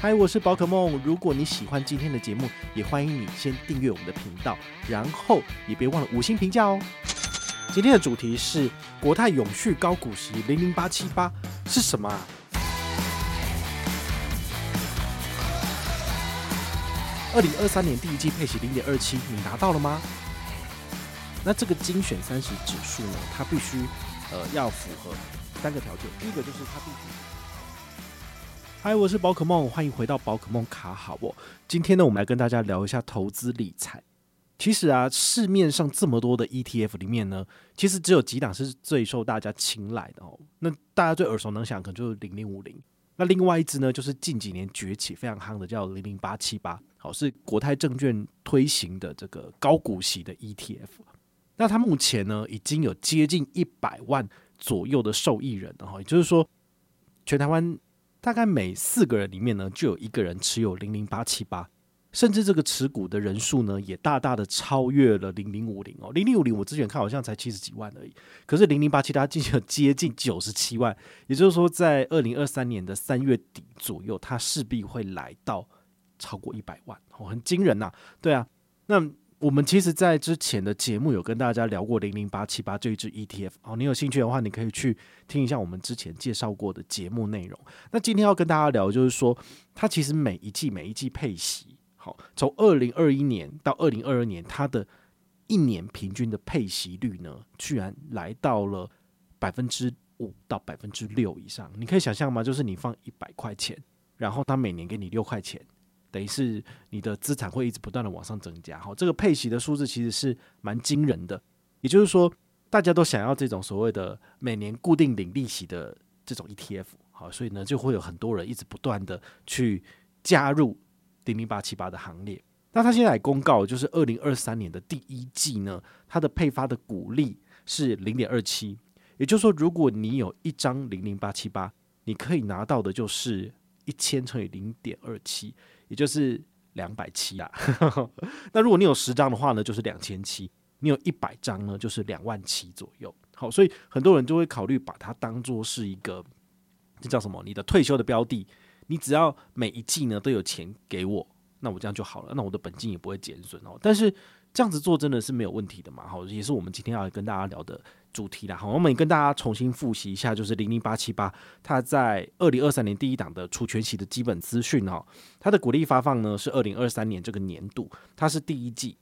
嗨，我是宝可梦。如果你喜欢今天的节目，也欢迎你先订阅我们的频道，然后也别忘了五星评价哦。今天的主题是国泰永续高股息零零八七八是什么啊？二零二三年第一季配息零点二七，你拿到了吗？那这个精选三十指数呢，它必须呃要符合三个条件。第一个就是它必须。嗨，我是宝可梦，欢迎回到宝可梦卡好哦。今天呢，我们来跟大家聊一下投资理财。其实啊，市面上这么多的 ETF 里面呢，其实只有几档是最受大家青睐的哦。那大家最耳熟能详可能就是零零五零。那另外一支呢，就是近几年崛起非常夯的，叫零零八七八，好，是国泰证券推行的这个高股息的 ETF。那它目前呢，已经有接近一百万左右的受益人然后，也就是说，全台湾大概每四个人里面呢，就有一个人持有零零八七八。甚至这个持股的人数呢，也大大的超越了零零五零哦。零零五零我之前看好像才七十几万而已，可是零零八七它进行了接近九十七万，也就是说，在二零二三年的三月底左右，它势必会来到超过一百万哦，很惊人呐。对啊，那我们其实，在之前的节目有跟大家聊过零零八七八这一支 ETF 哦，你有兴趣的话，你可以去听一下我们之前介绍过的节目内容。那今天要跟大家聊，就是说它其实每一季每一季配息。好，从二零二一年到二零二二年，它的一年平均的配息率呢，居然来到了百分之五到百分之六以上。你可以想象吗？就是你放一百块钱，然后它每年给你六块钱，等于是你的资产会一直不断的往上增加。好，这个配息的数字其实是蛮惊人的。也就是说，大家都想要这种所谓的每年固定领利息的这种 ETF。好，所以呢，就会有很多人一直不断的去加入。零零八七八的行列，那他现在公告，就是二零二三年的第一季呢，它的配发的股利是零点二七，也就是说，如果你有一张零零八七八，你可以拿到的就是一千乘以零点二七，也就是两百七啊。那如果你有十张的话呢，就是两千七；你有一百张呢，就是两万七左右。好，所以很多人就会考虑把它当做是一个，这叫什么？你的退休的标的。你只要每一季呢都有钱给我，那我这样就好了，那我的本金也不会减损哦。但是这样子做真的是没有问题的嘛？好，也是我们今天要跟大家聊的主题啦。好，我们也跟大家重新复习一下，就是零零八七八，它在二零二三年第一档的除权息的基本资讯哈。它的股利发放呢是二零二三年这个年度，它是第一季。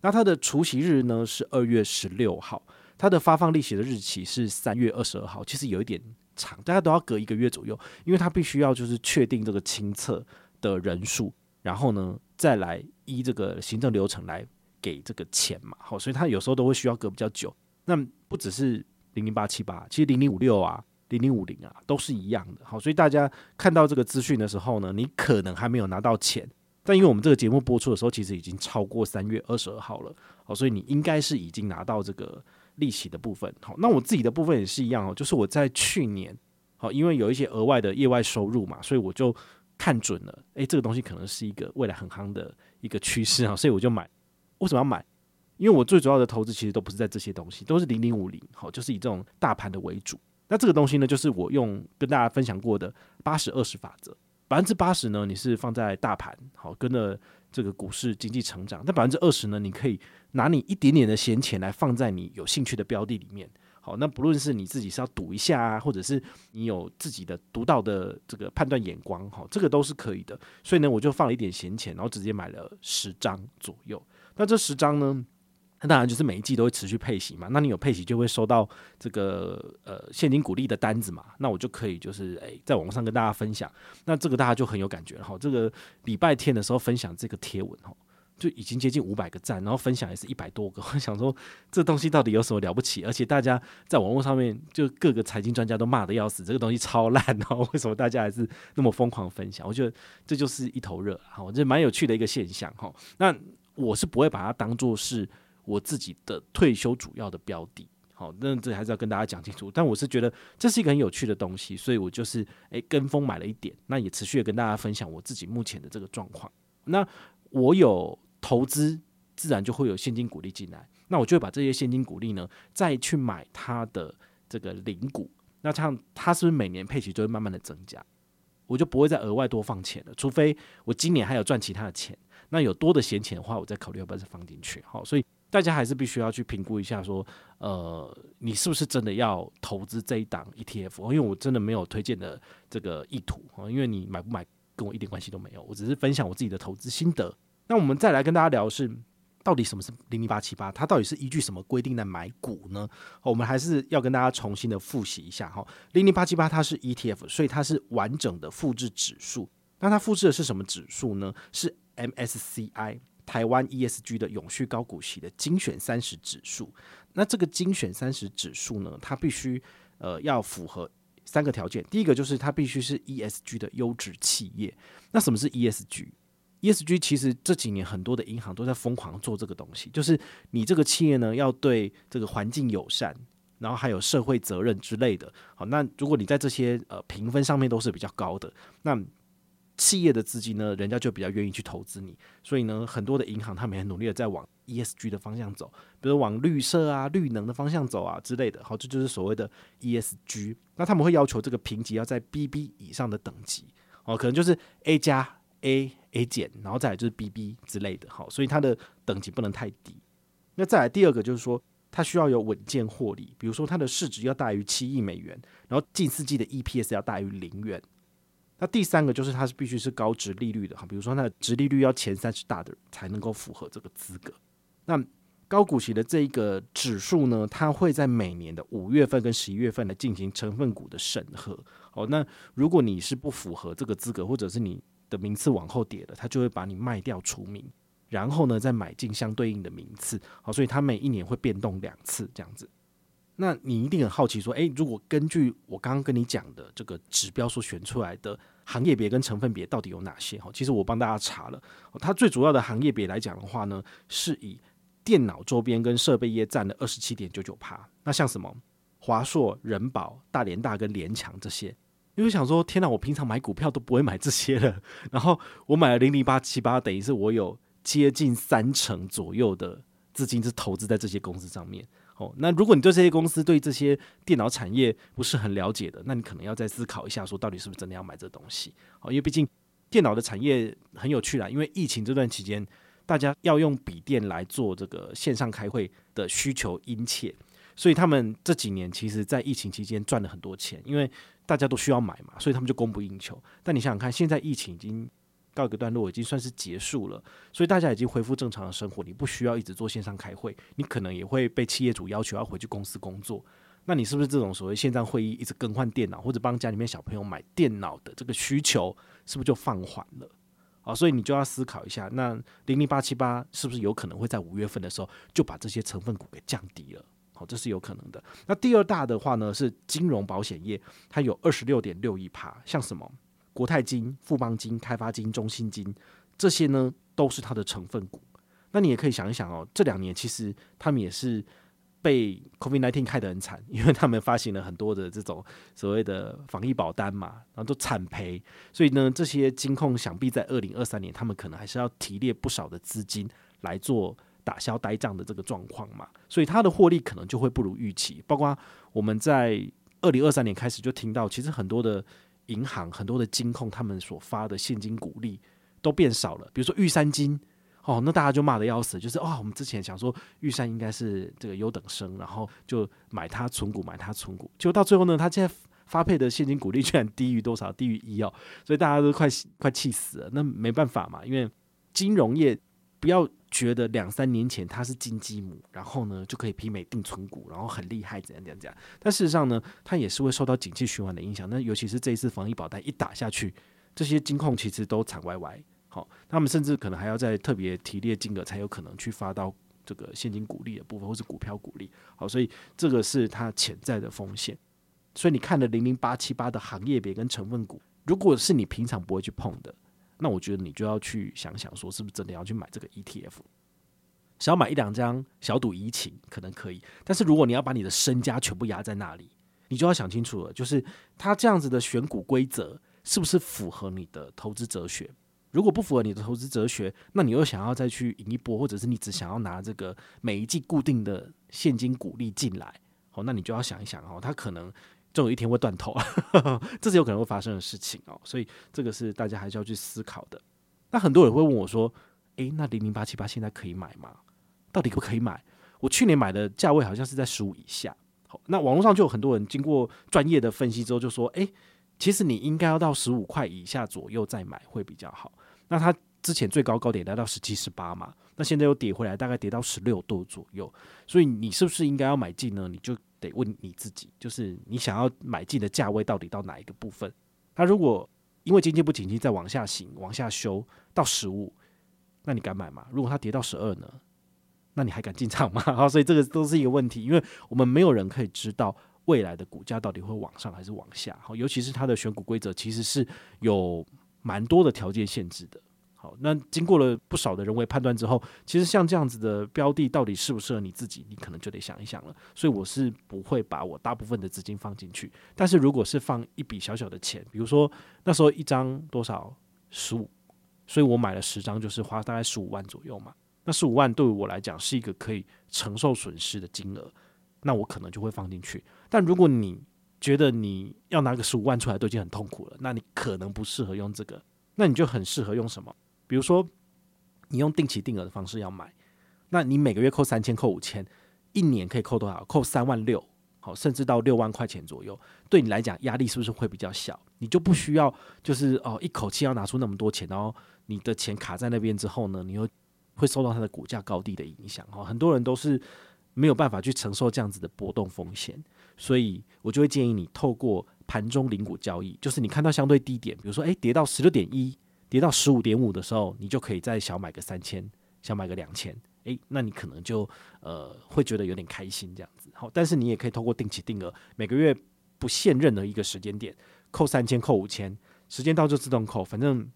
那它的除息日呢是二月十六号，它的发放利息的日期是三月二十二号，其实有一点。长，大家都要隔一个月左右，因为它必须要就是确定这个清册的人数，然后呢再来依这个行政流程来给这个钱嘛。好，所以它有时候都会需要隔比较久。那不只是零零八七八，其实零零五六啊、零零五零啊都是一样的。好，所以大家看到这个资讯的时候呢，你可能还没有拿到钱，但因为我们这个节目播出的时候，其实已经超过三月二十二号了。好，所以你应该是已经拿到这个。利息的部分，好，那我自己的部分也是一样哦，就是我在去年，好，因为有一些额外的业外收入嘛，所以我就看准了，诶，这个东西可能是一个未来很夯的一个趋势啊，所以我就买。为什么要买？因为我最主要的投资其实都不是在这些东西，都是零零五零，好，就是以这种大盘的为主。那这个东西呢，就是我用跟大家分享过的八十二十法则，百分之八十呢，你是放在大盘，好，跟着这个股市经济成长，那百分之二十呢，你可以。拿你一点点的闲钱来放在你有兴趣的标的里面，好，那不论是你自己是要赌一下啊，或者是你有自己的独到的这个判断眼光，好，这个都是可以的。所以呢，我就放了一点闲钱，然后直接买了十张左右。那这十张呢，那当然就是每一季都会持续配息嘛。那你有配息就会收到这个呃现金股利的单子嘛。那我就可以就是诶、在网络上跟大家分享。那这个大家就很有感觉了哈。这个礼拜天的时候分享这个贴文哈。就已经接近五百个赞，然后分享也是一百多个。我想说，这东西到底有什么了不起？而且大家在网络上面，就各个财经专家都骂得要死，这个东西超烂，然后为什么大家还是那么疯狂分享？我觉得这就是一头热，好，这蛮有趣的一个现象哈。那我是不会把它当做是我自己的退休主要的标的，好，那这还是要跟大家讲清楚。但我是觉得这是一个很有趣的东西，所以我就是诶跟风买了一点，那也持续的跟大家分享我自己目前的这个状况。那我有。投资自然就会有现金股利进来，那我就会把这些现金股利呢，再去买它的这个零股，那这样它是不是每年配息就会慢慢的增加？我就不会再额外多放钱了，除非我今年还有赚其他的钱，那有多的闲钱的话，我再考虑要不要再放进去。好，所以大家还是必须要去评估一下，说，呃，你是不是真的要投资这一档 ETF？因为我真的没有推荐的这个意图，因为你买不买跟我一点关系都没有，我只是分享我自己的投资心得。那我们再来跟大家聊是。到底什么是零零八七八？它到底是依据什么规定来买股呢？我们还是要跟大家重新的复习一下哈。零零八七八它是 ETF，所以它是完整的复制指数。那它复制的是什么指数呢？是 MSCI 台湾 ESG 的永续高股息的精选三十指数。那这个精选三十指数呢，它必须呃要符合三个条件。第一个就是它必须是 ESG 的优质企业。那什么是 ESG？ESG 其实这几年很多的银行都在疯狂做这个东西，就是你这个企业呢要对这个环境友善，然后还有社会责任之类的。好，那如果你在这些呃评分上面都是比较高的，那企业的资金呢，人家就比较愿意去投资你。所以呢，很多的银行他们也很努力的在往 ESG 的方向走，比如往绿色啊、绿能的方向走啊之类的。好，这就是所谓的 ESG。那他们会要求这个评级要在 BB 以上的等级，哦，可能就是 A 加。A A 减，然后再来就是 BB 之类的，好，所以它的等级不能太低。那再来第二个就是说，它需要有稳健获利，比如说它的市值要大于七亿美元，然后近四季的 EPS 要大于零元。那第三个就是它是必须是高值利率的，哈，比如说那值利率要前三十大的才能够符合这个资格。那高股息的这一个指数呢，它会在每年的五月份跟十一月份来进行成分股的审核。哦，那如果你是不符合这个资格，或者是你的名次往后跌了，它就会把你卖掉除名，然后呢再买进相对应的名次。好，所以它每一年会变动两次这样子。那你一定很好奇说，诶，如果根据我刚刚跟你讲的这个指标所选出来的行业别跟成分别到底有哪些？哈，其实我帮大家查了，它最主要的行业别来讲的话呢，是以电脑周边跟设备业占了二十七点九九趴。那像什么华硕、人保、大连大跟联强这些。因为想说，天哪，我平常买股票都不会买这些了，然后我买了零零八七八，等于是我有接近三成左右的资金是投资在这些公司上面。哦，那如果你对这些公司对这些电脑产业不是很了解的，那你可能要再思考一下，说到底是不是真的要买这东西？哦，因为毕竟电脑的产业很有趣啦，因为疫情这段期间，大家要用笔电来做这个线上开会的需求殷切，所以他们这几年其实，在疫情期间赚了很多钱，因为大家都需要买嘛，所以他们就供不应求。但你想想看，现在疫情已经告一个段落，已经算是结束了，所以大家已经恢复正常的生活。你不需要一直做线上开会，你可能也会被企业主要求要回去公司工作。那你是不是这种所谓线上会议一直更换电脑，或者帮家里面小朋友买电脑的这个需求，是不是就放缓了？啊，所以你就要思考一下，那零零八七八是不是有可能会在五月份的时候就把这些成分股给降低了？好，这是有可能的。那第二大的话呢，是金融保险业，它有二十六点六亿趴，像什么国泰金、富邦金、开发金、中信金这些呢，都是它的成分股。那你也可以想一想哦，这两年其实他们也是被 COVID-19 害得很惨，因为他们发行了很多的这种所谓的防疫保单嘛，然后都惨赔。所以呢，这些金控想必在二零二三年，他们可能还是要提炼不少的资金来做。打消呆账的这个状况嘛，所以它的获利可能就会不如预期。包括我们在二零二三年开始就听到，其实很多的银行、很多的金控，他们所发的现金股利都变少了。比如说玉山金，哦，那大家就骂得要死，就是哦，我们之前想说玉山应该是这个优等生，然后就买它存股，买它存股，结果到最后呢，它现在发配的现金股利居然低于多少？低于一哦，所以大家都快快气死了。那没办法嘛，因为金融业不要。觉得两三年前他是金鸡母，然后呢就可以媲美定存股，然后很厉害，怎样怎样怎样。但事实上呢，他也是会受到景气循环的影响。那尤其是这一次防疫保单一打下去，这些金控其实都惨歪歪。好，他们甚至可能还要再特别提列金额，才有可能去发到这个现金股利的部分，或是股票股利。好，所以这个是它潜在的风险。所以你看了零零八七八的行业别跟成分股，如果是你平常不会去碰的。那我觉得你就要去想想，说是不是真的要去买这个 ETF？想要买一两张小赌怡情可能可以，但是如果你要把你的身家全部压在那里，你就要想清楚了，就是他这样子的选股规则是不是符合你的投资哲学？如果不符合你的投资哲学，那你又想要再去赢一波，或者是你只想要拿这个每一季固定的现金股利进来，好，那你就要想一想哦，他可能总有一天会断头，这是有可能会发生的事情哦。所以这个是大家还是要去思考的。那很多人会问我说：“诶，那零零八七八现在可以买吗？到底可不可以买？我去年买的价位好像是在十五以下。好，那网络上就有很多人经过专业的分析之后就说：诶，其实你应该要到十五块以下左右再买会比较好。那它之前最高高点来到十七、十八嘛，那现在又跌回来，大概跌到十六度左右。所以你是不是应该要买进呢？你就得问你自己，就是你想要买进的价位到底到哪一个部分？它如果因为经济不景气再往下行、往下修到十五，那你敢买吗？如果它跌到十二呢？那你还敢进场吗？好，所以这个都是一个问题，因为我们没有人可以知道未来的股价到底会往上还是往下。好，尤其是它的选股规则其实是有蛮多的条件限制的。好，那经过了不少的人为判断之后，其实像这样子的标的到底适不适合你自己，你可能就得想一想了。所以我是不会把我大部分的资金放进去，但是如果是放一笔小小的钱，比如说那时候一张多少十五，所以我买了十张，就是花大概十五万左右嘛。那十五万对于我来讲是一个可以承受损失的金额，那我可能就会放进去。但如果你觉得你要拿个十五万出来都已经很痛苦了，那你可能不适合用这个，那你就很适合用什么？比如说，你用定期定额的方式要买，那你每个月扣三千、扣五千，一年可以扣多少？扣三万六，好，甚至到六万块钱左右，对你来讲压力是不是会比较小？你就不需要就是哦一口气要拿出那么多钱，然后你的钱卡在那边之后呢，你又会受到它的股价高低的影响。哈，很多人都是没有办法去承受这样子的波动风险，所以我就会建议你透过盘中零股交易，就是你看到相对低点，比如说诶跌到十六点一。跌到十五点五的时候，你就可以再小买个三千，小买个两千，诶，那你可能就呃会觉得有点开心这样子。好，但是你也可以透过定期定额，每个月不限任何一个时间点，扣三千，扣五千，时间到就自动扣，反正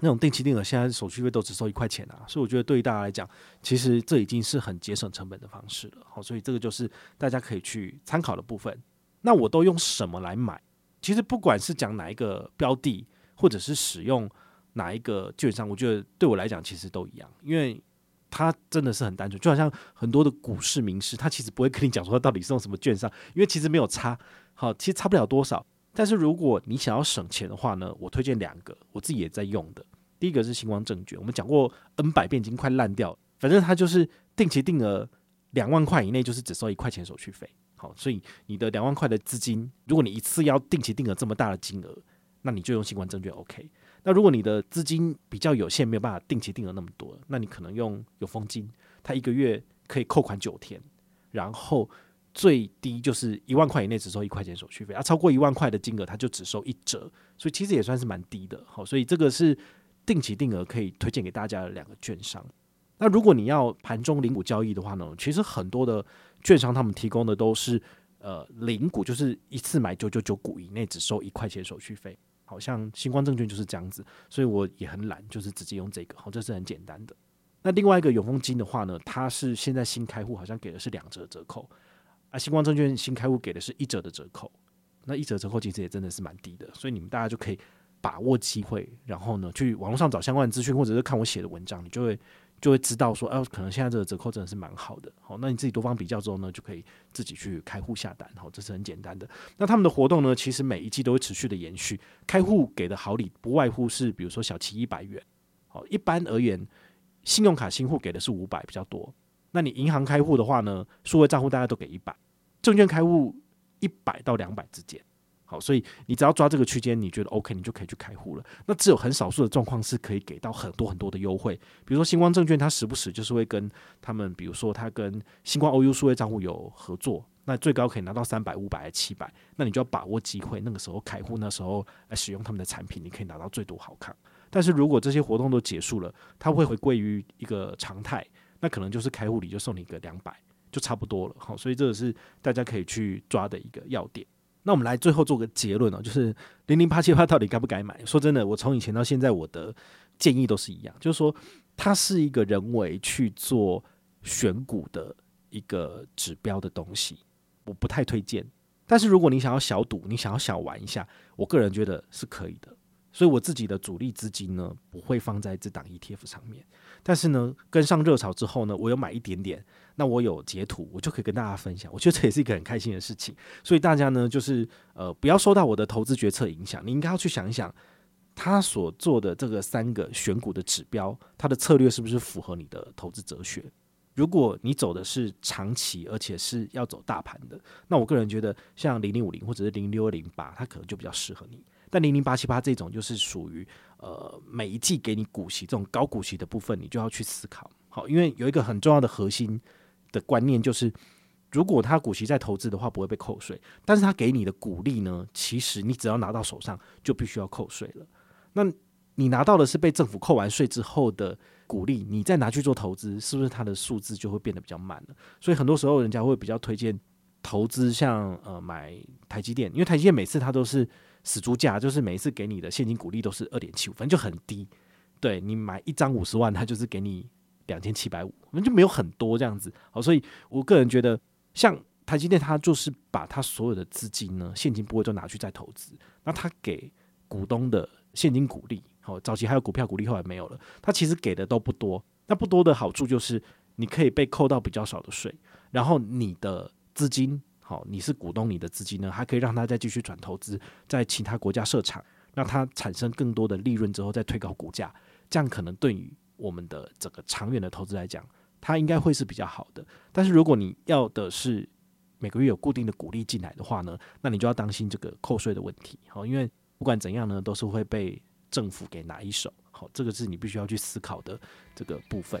那种定期定额现在手续费都只收一块钱啊，所以我觉得对于大家来讲，其实这已经是很节省成本的方式了。好，所以这个就是大家可以去参考的部分。那我都用什么来买？其实不管是讲哪一个标的，或者是使用。哪一个券商？我觉得对我来讲其实都一样，因为它真的是很单纯，就好像很多的股市名师，他其实不会跟你讲说他到底是用什么券商，因为其实没有差，好，其实差不了多少。但是如果你想要省钱的话呢，我推荐两个，我自己也在用的。第一个是新光证券，我们讲过 N 百遍已经快烂掉，反正它就是定期定额两万块以内，就是只收一块钱手续费。好，所以你的两万块的资金，如果你一次要定期定额这么大的金额，那你就用新光证券 OK。那如果你的资金比较有限，没有办法定期定额那么多，那你可能用有丰金，它一个月可以扣款九天，然后最低就是一万块以内只收一块钱手续费，啊，超过一万块的金额它就只收一折，所以其实也算是蛮低的。好，所以这个是定期定额可以推荐给大家的两个券商。那如果你要盘中零股交易的话呢，其实很多的券商他们提供的都是呃零股，就是一次买九九九股以内只收一块钱手续费。好像新光证券就是这样子，所以我也很懒，就是直接用这个，好，这是很简单的。那另外一个永丰金的话呢，它是现在新开户好像给的是两折折扣，啊，新光证券新开户给的是一折的折扣，那一折折扣其实也真的是蛮低的，所以你们大家就可以把握机会，然后呢去网络上找相关的资讯，或者是看我写的文章，你就会。就会知道说，哎、可能现在这个折扣真的是蛮好的，好，那你自己多方比较之后呢，就可以自己去开户下单，好，这是很简单的。那他们的活动呢，其实每一季都会持续的延续，开户给的好礼不外乎是，比如说小七一百元，好，一般而言，信用卡新户给的是五百比较多，那你银行开户的话呢，数位账户大概都给一百，证券开户一百到两百之间。好，所以你只要抓这个区间，你觉得 OK，你就可以去开户了。那只有很少数的状况是可以给到很多很多的优惠，比如说星光证券，它时不时就是会跟他们，比如说它跟星光 OU 数位账户有合作，那最高可以拿到三百、五百七百，那你就要把握机会，那个时候开户，那时候来使用他们的产品，你可以拿到最多好看。但是如果这些活动都结束了，它会回归于一个常态，那可能就是开户礼就送你一个两百，就差不多了。好，所以这个是大家可以去抓的一个要点。那我们来最后做个结论哦，就是零零八七八到底该不该买？说真的，我从以前到现在，我的建议都是一样，就是说它是一个人为去做选股的一个指标的东西，我不太推荐。但是如果你想要小赌，你想要小玩一下，我个人觉得是可以的。所以我自己的主力资金呢不会放在这档 ETF 上面。但是呢，跟上热潮之后呢，我有买一点点，那我有截图，我就可以跟大家分享。我觉得这也是一个很开心的事情。所以大家呢，就是呃，不要受到我的投资决策影响，你应该要去想一想，他所做的这个三个选股的指标，他的策略是不是符合你的投资哲学？如果你走的是长期，而且是要走大盘的，那我个人觉得像零零五零或者是零六零八，它可能就比较适合你。但零零八七八这种就是属于呃每一季给你股息这种高股息的部分，你就要去思考。好，因为有一个很重要的核心的观念就是，如果他股息在投资的话，不会被扣税，但是他给你的股利呢，其实你只要拿到手上就必须要扣税了。那你拿到的是被政府扣完税之后的股利，你再拿去做投资，是不是它的数字就会变得比较慢了？所以很多时候人家会比较推荐投资，像呃买台积电，因为台积电每次它都是。死猪价就是每一次给你的现金股利都是二点七五，反正就很低。对，你买一张五十万，它就是给你两千七百五，反正就没有很多这样子。好，所以我个人觉得，像台积电，它就是把它所有的资金呢，现金部位都拿去再投资。那它给股东的现金股利，好，早期还有股票股利，后来没有了。它其实给的都不多。那不多的好处就是，你可以被扣到比较少的税，然后你的资金。好，你是股东，你的资金呢，还可以让他再继续转投资，在其他国家设厂，让它产生更多的利润之后再推高股价，这样可能对于我们的整个长远的投资来讲，它应该会是比较好的。但是如果你要的是每个月有固定的股利进来的话呢，那你就要当心这个扣税的问题。好，因为不管怎样呢，都是会被政府给拿一手。好，这个是你必须要去思考的这个部分。